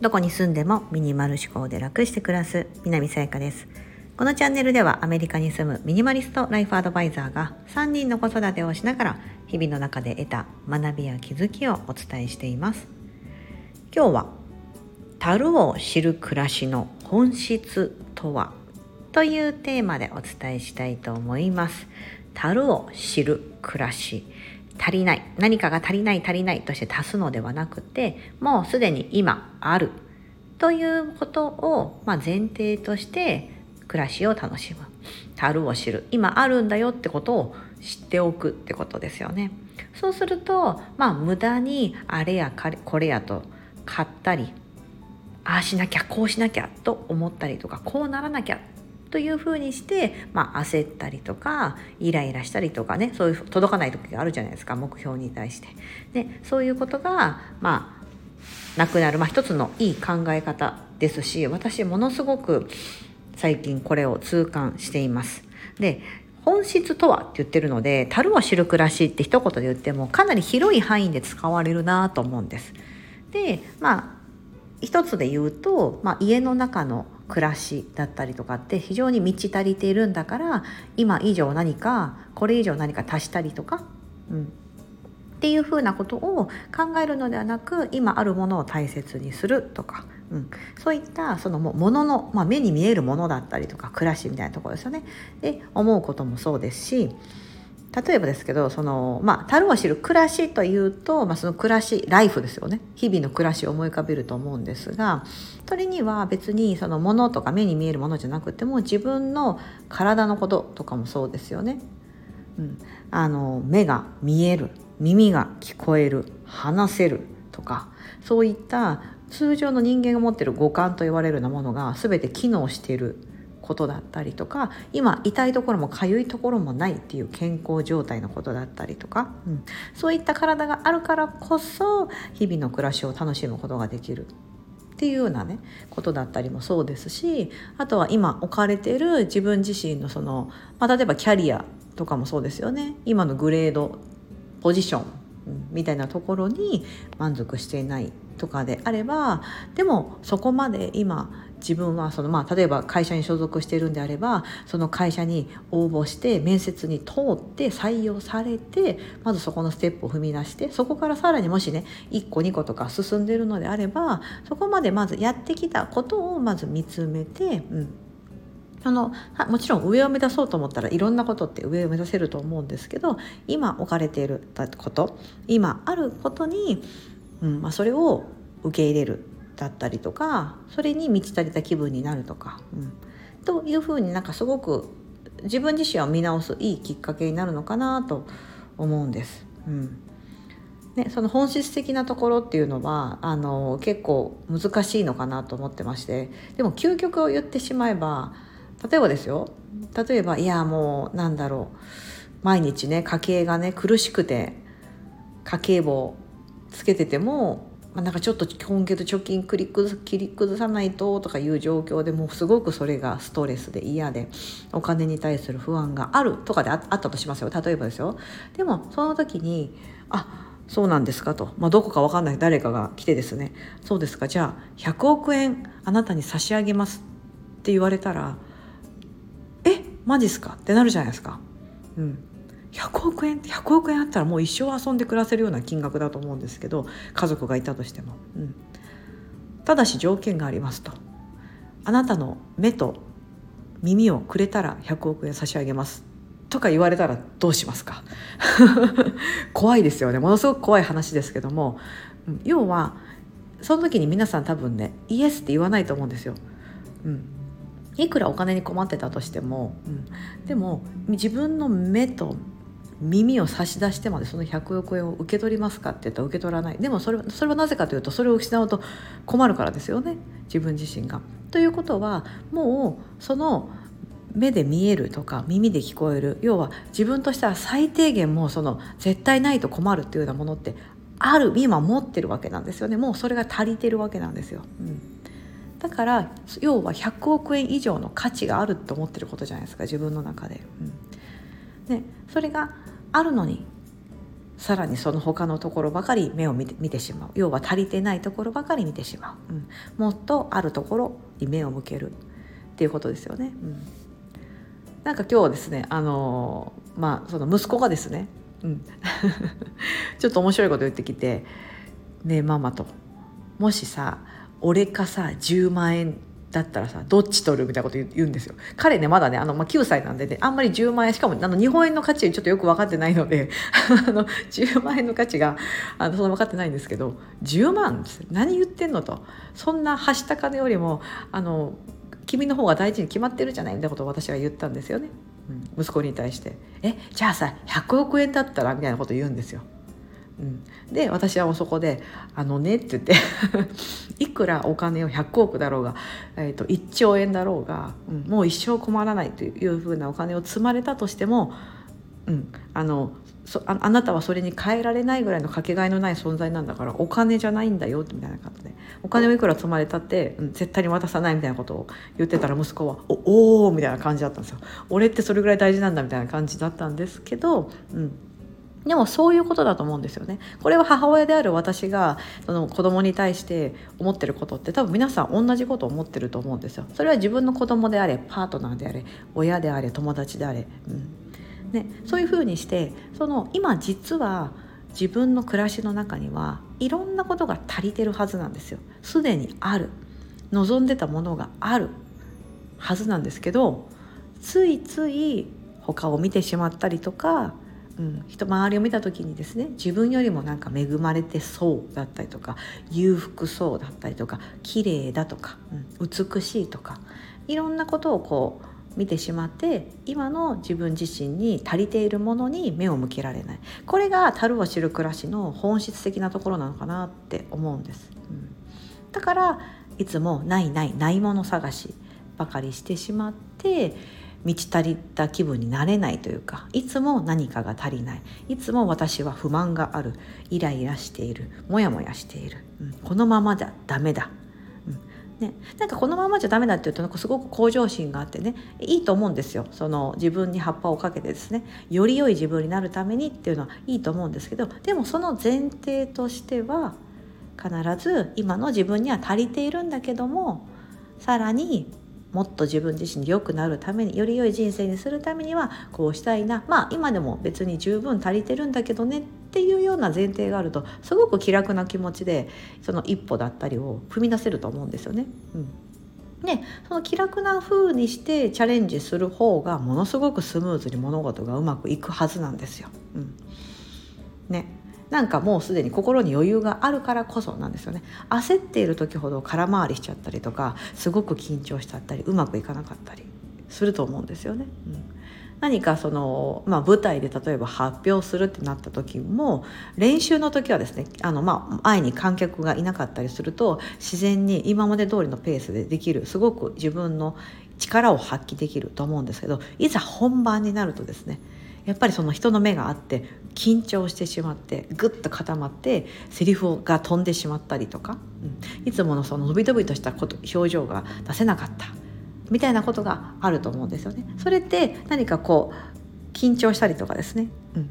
どこに住んでもミニマル思考で楽して暮らす南さやかです。このチャンネルではアメリカに住むミニマリストライフアドバイザーが3人の子育てをしながら日々の中で得た学びや気づきをお伝えしています。今日は樽を知る暮らしの本質とはというテーマでお伝えしたいと思います。樽を知る暮らし。足りない何かが足りない足りないとして足すのではなくてもうすでに今あるということを、まあ、前提として暮らしを楽しむ樽を知る今あるんだよってことを知っておくってことですよね。そうするとまあ無駄にあれやこれやと買ったりああしなきゃこうしなきゃと思ったりとかこうならなきゃというふうにして、まあ、焦ったりとかイライラしたりとかねそういう届かない時があるじゃないですか目標に対して。でそういうことがまあなくなる、まあ、一つのいい考え方ですし私ものすごく最近これを痛感しています。で本質とはって言ってるので樽を知る暮らしって一言で言ってもかなり広い範囲で使われるなと思うんです。でまあ一つで言うと、まあ、家の中の暮らしだったりとかって非常に満ち足りているんだから今以上何かこれ以上何か足したりとか、うん、っていうふうなことを考えるのではなく今あるものを大切にするとか、うん、そういったそのものの、まあ、目に見えるものだったりとか暮らしみたいなところですよね。で思うこともそうですし例えばですけどそのまあ樽を知る暮らしというと、まあ、その暮らしライフですよね日々の暮らしを思い浮かべると思うんですがそれには別にそのものとか目に見えるものじゃなくても自分の体のこととかもそうですよね。うん、あの目が見える耳が聞こえる話せるとかそういった通常の人間が持ってる五感と言われるようなものが全て機能していることだったりとか今痛いところも痒いところもないっていう健康状態のことだったりとか、うん、そういった体があるからこそ日々の暮らしを楽しむことができるっていうようなねことだったりもそうですしあとは今置かれてる自分自身のその、まあ、例えばキャリアとかもそうですよね。今のグレードポジションみたいなところに満足していないとかであればでもそこまで今自分はその、まあ、例えば会社に所属しているんであればその会社に応募して面接に通って採用されてまずそこのステップを踏み出してそこからさらにもしね1個2個とか進んでいるのであればそこまでまずやってきたことをまず見つめて、うん、そのもちろん上を目指そうと思ったらいろんなことって上を目指せると思うんですけど今置かれていること今あることに、うんまあ、それを受け入れる。だったりとかそれに満ち足りた気分になるとか、うん、というふうになんかすごく自分自身を見直すいいきっかけになるのかなと思うんです。うん。ね、その本質的なところっていうのはあの結構難しいのかなと思ってましてでも究極を言ってしまえば例えばですよ。例えばいやもうなんだろう。毎日ね家計がね苦しくて家計簿つけててもまあ、なんかちょっと今月貯金切り崩切り崩さないととかいう状況でもうすごくそれがストレスで嫌でお金に対する不安があるとかであったとしますよ例えばですよ。でもその時にあそうなんですかと、まあ、どこか分かんない。誰かが来てですね。そうですか。じゃあ100億円あなたに差し上げますって言われたらえマジっすか？ってなるじゃないですか。うん、100億円100億円あったらもう一生遊んで暮らせるような金額だと思うんですけど家族がいたとしても、うん、ただし条件がありますと。あなたの目と耳をくれたら100億円差し上げます。とか言われたらどうしますか？怖いですよね。ものすごく怖い話ですけども。要はその時に皆さん多分ねイエスって言わないと思うんですよ。うん、いくらお金に困ってたとしても、うん、でも自分の目と耳を差し出してまでその100億円を受け取りますかって言ったら受け取らない。でもそれそれはなぜかというとそれを失うと困るからですよね。自分自身が。ということはもうその目で見えるとか耳で聞こえる。要は自分としては最低限もうその絶対ないと困るっていうようなものってある。今持ってるわけなんですよね。もうそれが足りてるわけなんですよ。うん。だから要は100億円以上の価値があると思ってることじゃないですか。自分の中で。うん、でそれがあるのにさらにその他のところばかり目を見て見てしまう。要は足りてないところばかり見てしまう、うん、もっとあるところに目を向ける。っていうことですよね。うん、なんか今日はですねあのまあその息子がですね、うん、ちょっと面白いこと言ってきて「ねえママ」と「もしさ俺かさ10万円だったらさどっち取るみたいなこと言うんですよ。彼ねまだねあの、まあ、9歳なんでねあんまり10万円しかもあの日本円の価値ちょっとよく分かってないので あの10万円の価値があのそんな分かってないんですけど10万何言ってんのと。そんなはした金よりもあの君の方が大事に決まってるじゃないみたいなことを私は言ったんですよね、うん、息子に対して「えじゃあさ100億円だったら?」みたいなこと言うんですよ。うん、で私はそこで「あのね」って言ってくらお金を100億だろうが、えーと、1兆円だろうが、うん、もう一生困らないというふうなお金を積まれたとしても、うん、あのそああなたはそれに変えられないぐらいのかけがえのない存在なんだからお金じゃないんだよみたいな感じでお金をいくら積まれたって、うん、絶対に渡さないみたいなことを言ってたら息子は「おお」みたいな感じだったんですよ。俺ってそれぐらい大事なんだみたいな感じだったんですけど、うん、でもそういうことだと思うんですよね。これは母親である私がその子供に対して思ってることって多分皆さん同じことを思ってると思うんですよ。それは自分の子供であれパートナーであれ親であれ友達であれ、うんね、そういうふうにしてその今実は自分の暮らしの中にはいろんなことが足りてるはずなんですよ。すでにある望んでたものがあるはずなんですけどついつい他を見てしまったりとかうん、人周りを見た時にですね自分よりもなんか恵まれてそうだったりとか裕福そうだったりとか綺麗だとか、うん、美しいとかいろんなことをこう見てしまって今の自分自身に足りているものに目を向けられない。これが樽を知る暮らしの本質的なところなのかなって思うんです、うん、だからいつもないないないもの探しばかりしてしまって満ち足りた気分になれないというかいつも何かが足りない。いつも私は不満がある。イライラしている。モヤモヤしている、うん、このままじゃダメだ、うん。ね、なんかこのままじゃダメだって言うとなんかすごく向上心があってね。いいと思うんですよ。その自分に葉っぱをかけてですね。より良い自分になるためにっていうのはいいと思うんですけどでもその前提としては必ず今の自分には足りているんだけどもさらにもっと自分自身に良くなるためにより良い人生にするためにはこうしたいなまあ今でも別に十分足りてるんだけどねっていうような前提があるとすごく気楽な気持ちでその一歩だったりを踏み出せると思うんですよね。うんでその気楽な風にしてチャレンジする方がものすごくスムーズに物事がうまくいくはずなんですよ。うん、ねなんかもうすでに心に余裕があるからこそなんですよね焦っている時ほど空回りしちゃったりとかすごく緊張しちゃったりうまくいかなかったりすると思うんですよね。うん何かその、まあ、舞台で例えば発表するってなった時も練習の時はですねあの、まあ、前に観客がいなかったりすると自然に今まで通りのペースでできるすごく自分の力を発揮できると思うんですけどいざ本番になるとですねやっぱりその人の目があって緊張してしまってぐっと固まってセリフが飛んでしまったりとか、うん、いつものその伸び伸びとしたこと表情が出せなかったみたいなことがあると思うんですよね。それって何かこう緊張したりとかですね、うん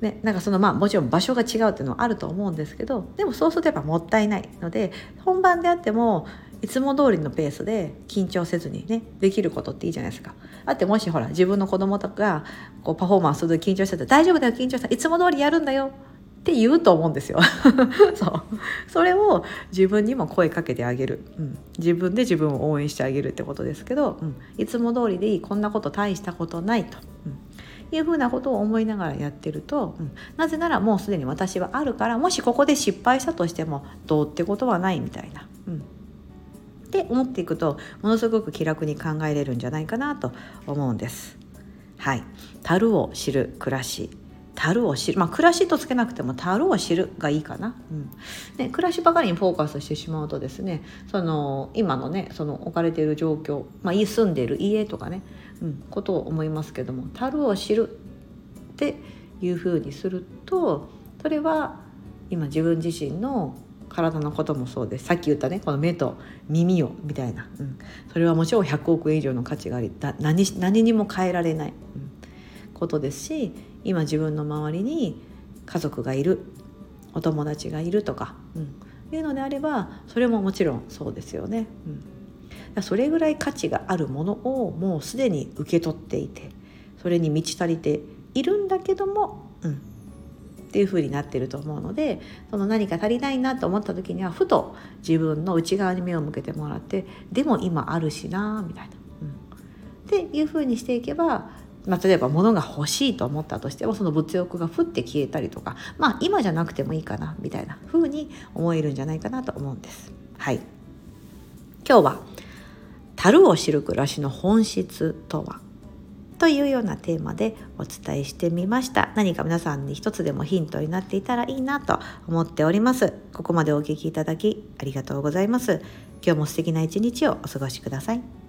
ね、なんかそのまあもちろん場所が違うっていうのはあると思うんですけどでもそうするとやっぱもったいないので本番であってもいつも通りのペースで緊張せずにねできることっていいじゃないですか。だってもしほら自分の子供とかこうパフォーマンスする緊張してたら大丈夫だよ緊張したいつも通りやるんだよって言うと思うんですよ。そう。それを自分にも声かけてあげる、うん、自分で自分を応援してあげるってことですけど、うん、いつも通りでいいこんなこと大したことないと、うん、いうふうなことを思いながらやってると、うん、なぜならもうすでに私はあるからもしここで失敗したとしてもどうってことはないみたいな。うん。って思っていくとものすごく気楽に考えれるんじゃないかなと思うんです。はい、樽を知る暮らし。樽を知る。まあ暮らしとつけなくても樽を知るがいいかな、うん。ね、暮らしばかりにフォーカスしてしまうとですねその今のねその置かれている状況、まあ、住んでいる家とかね、うん、ことを思いますけども樽を知るっていうふうにするとそれは今自分自身の体のこともそうです。さっき言ったねこの目と耳をみたいな、うん、それはもちろん100億円以上の価値がありだ何何にも変えられない、うん、ことですし今自分の周りに家族がいるお友達がいるとか、うん、いうのであればそれももちろんそうですよね。うん、それぐらい価値があるものをもうすでに受け取っていてそれに満ち足りているんだけども、うん、っていう風になってると思うのでその何か足りないなと思った時にはふと自分の内側に目を向けてもらってでも今あるしなみたいな。うん、っていう風にしていけばまあ、例えば物が欲しいと思ったとしてもその物欲がふって消えたりとかまあ今じゃなくてもいいかなみたいな風に思えるんじゃないかなと思うんです。はい今日は「樽を知る暮らしの本質とは?」というようなテーマでお伝えしてみました。何か皆さんに一つでもヒントになっていたらいいなと思っております。ここまでお聞きいただきありがとうございます。今日も素敵な一日をお過ごしください。